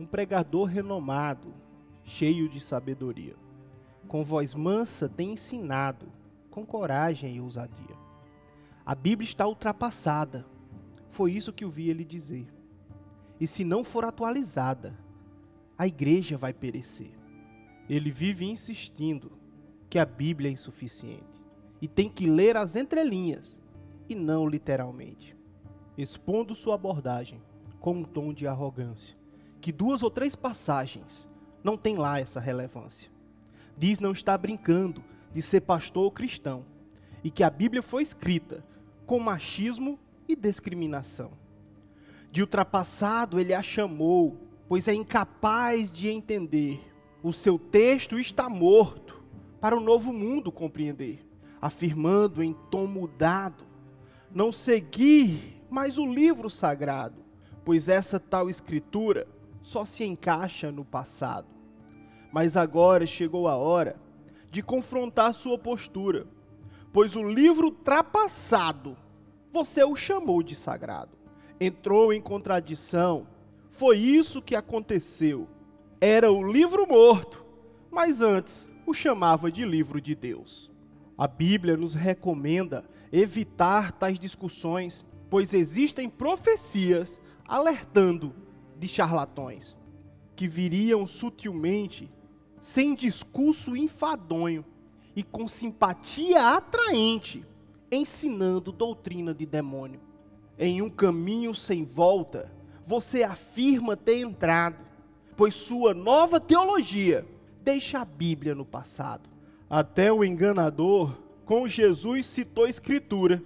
um pregador renomado, cheio de sabedoria. Com voz mansa tem ensinado, com coragem e ousadia. A Bíblia está ultrapassada. Foi isso que eu vi ele dizer. E se não for atualizada, a igreja vai perecer. Ele vive insistindo que a Bíblia é insuficiente e tem que ler as entrelinhas e não literalmente, expondo sua abordagem com um tom de arrogância, que duas ou três passagens não tem lá essa relevância. Diz não estar brincando de ser pastor ou cristão e que a Bíblia foi escrita com machismo e discriminação. De ultrapassado ele a chamou, pois é incapaz de entender. O seu texto está morto para o novo mundo compreender, afirmando em tom mudado não seguir mais o livro sagrado, pois essa tal escritura só se encaixa no passado. Mas agora chegou a hora de confrontar sua postura, pois o livro ultrapassado você o chamou de sagrado. Entrou em contradição. Foi isso que aconteceu. Era o livro morto, mas antes o chamava de livro de Deus. A Bíblia nos recomenda evitar tais discussões, pois existem profecias alertando de charlatões que viriam sutilmente, sem discurso enfadonho e com simpatia atraente, ensinando doutrina de demônio. Em um caminho sem volta, você afirma ter entrado, pois sua nova teologia deixa a Bíblia no passado. Até o enganador, com Jesus, citou Escritura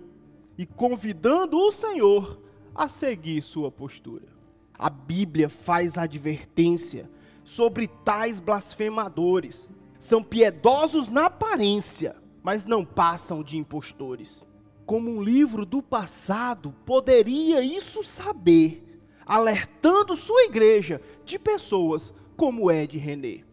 e convidando o Senhor a seguir sua postura. A Bíblia faz advertência sobre tais blasfemadores. São piedosos na aparência, mas não passam de impostores. Como um livro do passado poderia isso saber, alertando sua igreja de pessoas como Ed René.